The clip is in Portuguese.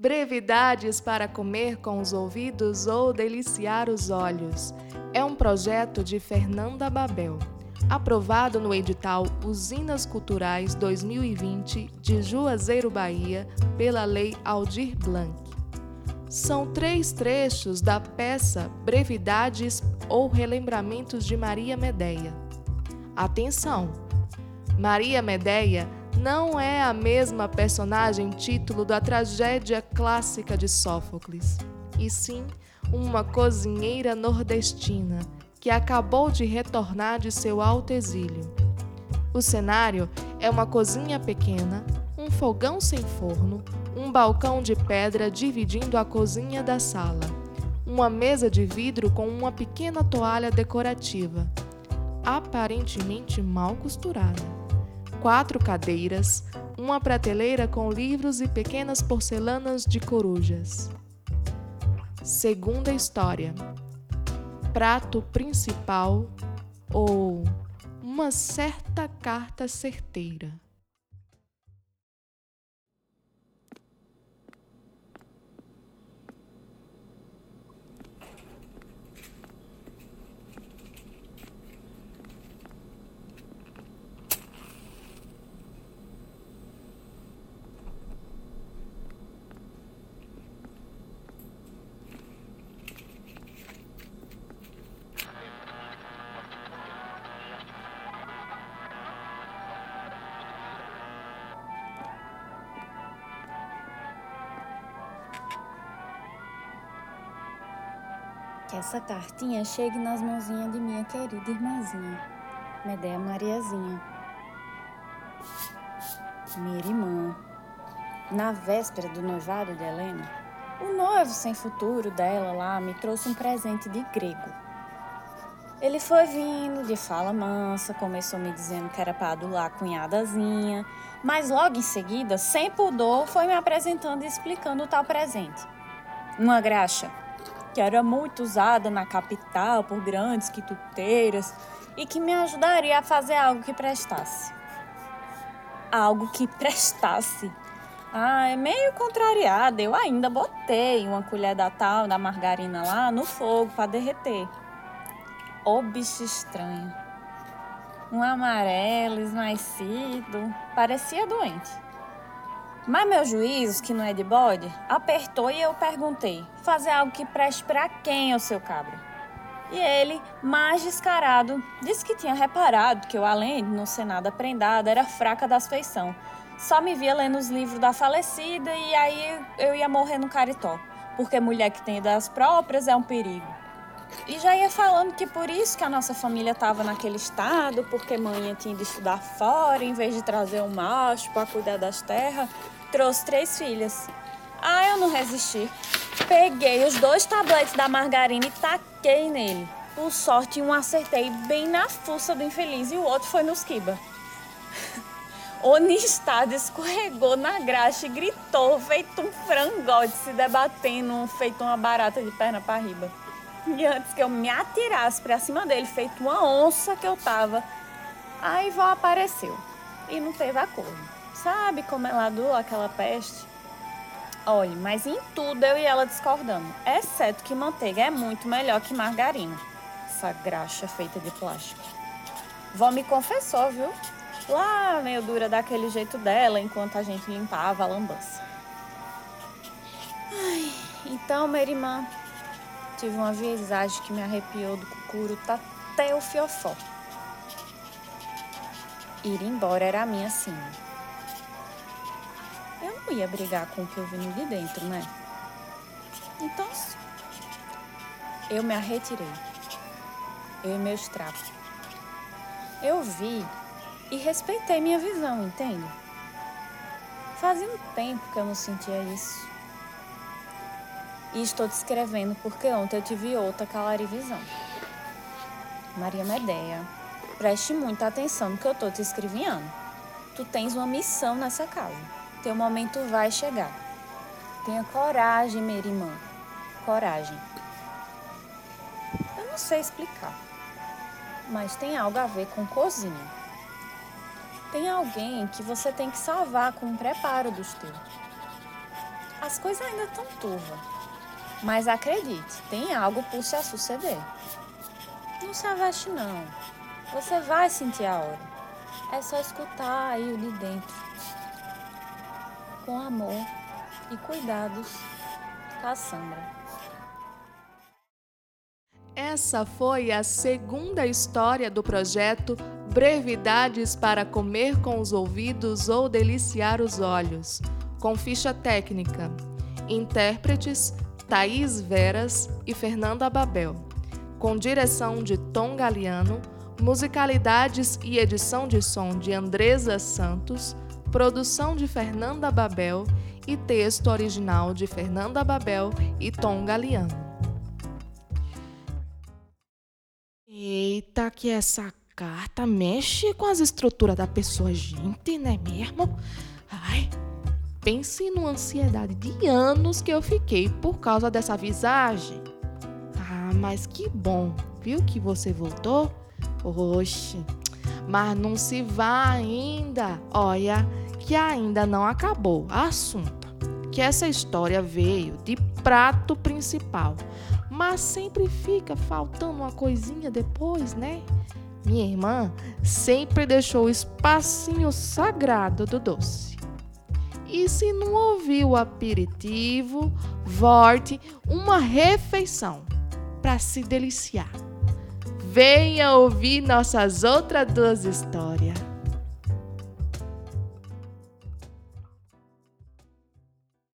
Brevidades para comer com os ouvidos ou deliciar os olhos. É um projeto de Fernanda Babel, aprovado no edital Usinas Culturais 2020 de Juazeiro, Bahia, pela Lei Aldir Blanc. São três trechos da peça Brevidades ou Relembramentos de Maria Medeia. Atenção! Maria Medeia não é a mesma personagem título da tragédia clássica de Sófocles, e sim uma cozinheira nordestina que acabou de retornar de seu alto exílio. O cenário é uma cozinha pequena, um fogão sem forno, um balcão de pedra dividindo a cozinha da sala, uma mesa de vidro com uma pequena toalha decorativa, aparentemente mal costurada quatro cadeiras, uma prateleira com livros e pequenas porcelanas de corujas. Segunda história: prato principal ou uma certa carta certeira. Que essa cartinha chegue nas mãozinhas de minha querida irmãzinha, Medeia Mariazinha. Minha irmã. Na véspera do noivado de Helena, o noivo sem futuro dela lá me trouxe um presente de grego. Ele foi vindo de fala mansa, começou me dizendo que era para adular a cunhadazinha, mas logo em seguida, sem pudor, foi me apresentando e explicando o tal presente. Uma graxa que era muito usada na capital por grandes quituteiras e que me ajudaria a fazer algo que prestasse. Algo que prestasse. Ah, é meio contrariada. Eu ainda botei uma colher da tal da margarina lá no fogo para derreter. Ô bicho estranho. Um amarelo esmaecido. Parecia doente. Mas meu juízo, que não é de bode, apertou e eu perguntei: fazer algo que preste para quem, o seu cabra? E ele, mais descarado, disse que tinha reparado que eu, além de não ser nada prendada, era fraca das feição. Só me via lendo os livros da falecida e aí eu ia morrer no caritó, porque mulher que tem das próprias é um perigo. E já ia falando que por isso que a nossa família estava naquele estado, porque mãe tinha de estudar fora em vez de trazer um macho para cuidar das terras, Trouxe três filhas. Ah, eu não resisti. Peguei os dois tabletes da margarina e taquei nele. Por sorte, um acertei bem na fuça do infeliz e o outro foi nos quiba. O Nistado escorregou na graxa e gritou, feito um frangote se debatendo, feito uma barata de perna para riba. E antes que eu me atirasse para cima dele, feito uma onça que eu tava, a Ivó apareceu e não teve acordo. Sabe como ela doou aquela peste? Olha, mas em tudo eu e ela discordamos, exceto que manteiga é muito melhor que margarina. Essa graxa feita de plástico. Vó me confessou, viu? Lá meio dura daquele jeito dela, enquanto a gente limpava a lambança. Ai, então, minha irmã, tive uma visagem que me arrepiou do cucuro tá até o fiofó. Ir embora era a minha sina. Eu não ia brigar com o que eu vi de dentro, né? Então, eu me arretirei. Eu e meus trapos. Eu vi e respeitei minha visão, entende? Fazia um tempo que eu não sentia isso. E estou descrevendo porque ontem eu tive outra calarivisão. Maria Medeia, preste muita atenção no que eu estou te escrevendo. Tu tens uma missão nessa casa. Teu momento vai chegar. Tenha coragem, minha irmã. Coragem. Eu não sei explicar, mas tem algo a ver com cozinha. Tem alguém que você tem que salvar com o preparo dos teus. As coisas ainda estão turvas. Mas acredite, tem algo por se suceder. Não se aveste não. Você vai sentir a hora. É só escutar aí o de dentro. Com amor e cuidados, Cassandra. Essa foi a segunda história do projeto Brevidades para comer com os ouvidos ou deliciar os olhos, com ficha técnica. Intérpretes Thaís Veras e Fernanda Babel, com direção de Tom Galiano, musicalidades e edição de som de Andresa Santos, produção de Fernanda Babel e texto original de Fernanda Babel e Tom Galiano. Eita, que essa carta mexe com as estruturas da pessoa, gente, não é mesmo? Ai, pense numa ansiedade de anos que eu fiquei por causa dessa visagem. Ah, mas que bom, viu que você voltou? Oxe, mas não se vá ainda. Olha, que ainda não acabou assunto. Que essa história veio de prato principal mas sempre fica faltando uma coisinha depois, né? Minha irmã sempre deixou o espacinho sagrado do doce. E se não ouviu o aperitivo, volte uma refeição para se deliciar. Venha ouvir nossas outras duas histórias.